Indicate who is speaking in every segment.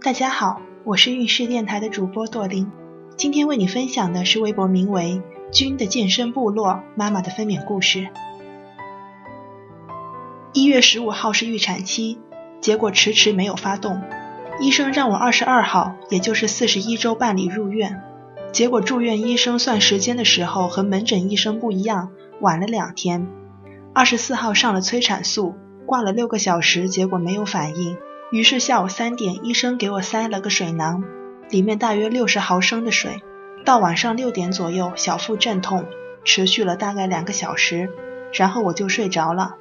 Speaker 1: 大家好，我是运势电台的主播朵琳，今天为你分享的是微博名为“君的健身部落”妈妈的分娩故事。一月十五号是预产期，结果迟迟没有发动，医生让我二十二号，也就是四十一周办理入院。结果住院医生算时间的时候和门诊医生不一样，晚了两天。二十四号上了催产素，挂了六个小时，结果没有反应。于是下午三点，医生给我塞了个水囊，里面大约六十毫升的水。到晚上六点左右，小腹阵痛，持续了大概两个小时，然后我就睡着了。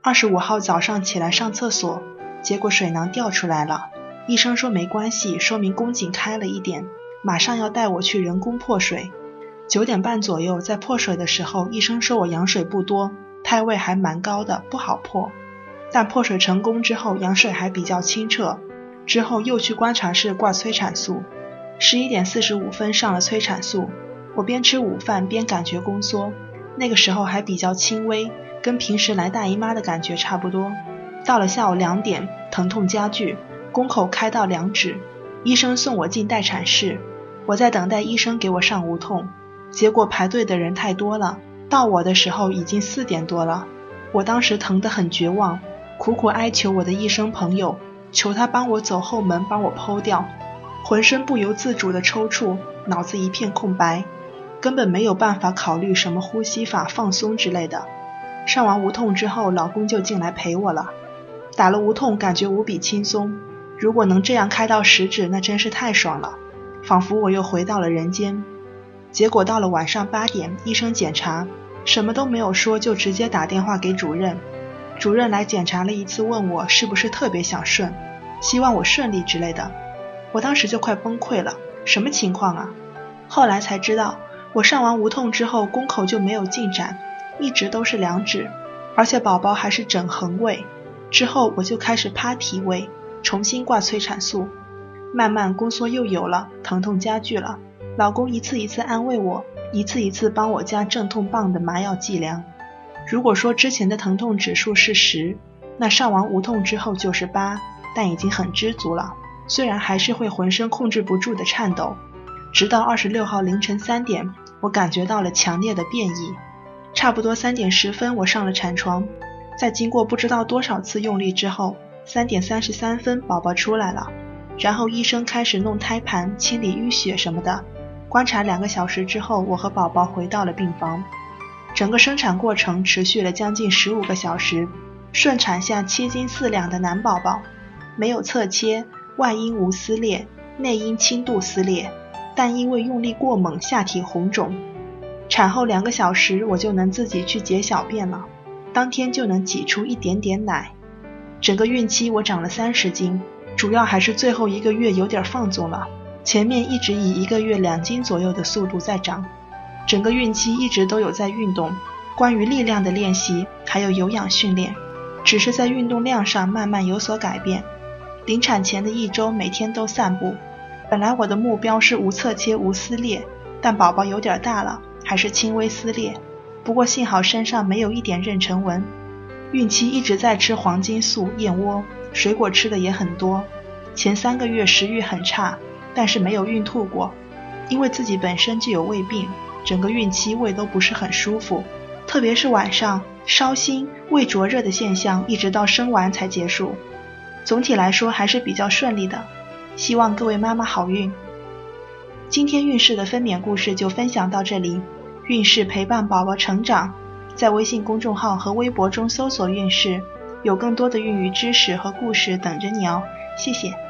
Speaker 1: 二十五号早上起来上厕所，结果水囊掉出来了。医生说没关系，说明宫颈开了一点，马上要带我去人工破水。九点半左右在破水的时候，医生说我羊水不多，胎位还蛮高的，不好破。但破水成功之后，羊水还比较清澈。之后又去观察室挂催产素。十一点四十五分上了催产素，我边吃午饭边感觉宫缩，那个时候还比较轻微，跟平时来大姨妈的感觉差不多。到了下午两点，疼痛加剧，宫口开到两指。医生送我进待产室，我在等待医生给我上无痛。结果排队的人太多了，到我的时候已经四点多了。我当时疼得很绝望。苦苦哀求我的医生朋友，求他帮我走后门，帮我剖掉。浑身不由自主的抽搐，脑子一片空白，根本没有办法考虑什么呼吸法、放松之类的。上完无痛之后，老公就进来陪我了。打了无痛，感觉无比轻松。如果能这样开到十指，那真是太爽了，仿佛我又回到了人间。结果到了晚上八点，医生检查，什么都没有说，就直接打电话给主任。主任来检查了一次，问我是不是特别想顺，希望我顺利之类的。我当时就快崩溃了，什么情况啊？后来才知道，我上完无痛之后，宫口就没有进展，一直都是两指，而且宝宝还是整横位。之后我就开始趴体位，重新挂催产素，慢慢宫缩又有了，疼痛加剧了。老公一次一次安慰我，一次一次帮我加镇痛棒的麻药剂量。如果说之前的疼痛指数是十，那上完无痛之后就是八，但已经很知足了。虽然还是会浑身控制不住的颤抖，直到二十六号凌晨三点，我感觉到了强烈的变异。差不多三点十分，我上了产床，在经过不知道多少次用力之后，三点三十三分宝宝出来了，然后医生开始弄胎盘、清理淤血什么的。观察两个小时之后，我和宝宝回到了病房。整个生产过程持续了将近十五个小时，顺产下七斤四两的男宝宝，没有侧切，外阴无撕裂，内阴轻度撕裂，但因为用力过猛，下体红肿。产后两个小时，我就能自己去解小便了，当天就能挤出一点点奶。整个孕期我长了三十斤，主要还是最后一个月有点放纵了，前面一直以一个月两斤左右的速度在长。整个孕期一直都有在运动，关于力量的练习，还有有氧训练，只是在运动量上慢慢有所改变。临产前的一周，每天都散步。本来我的目标是无侧切、无撕裂，但宝宝有点大了，还是轻微撕裂。不过幸好身上没有一点妊娠纹。孕期一直在吃黄金素、燕窝，水果吃的也很多。前三个月食欲很差，但是没有孕吐过，因为自己本身就有胃病。整个孕期胃都不是很舒服，特别是晚上烧心、胃灼热的现象，一直到生完才结束。总体来说还是比较顺利的，希望各位妈妈好运。今天运势的分娩故事就分享到这里，运势陪伴宝宝成长，在微信公众号和微博中搜索“运势”，有更多的孕育知识和故事等着你哦。谢谢。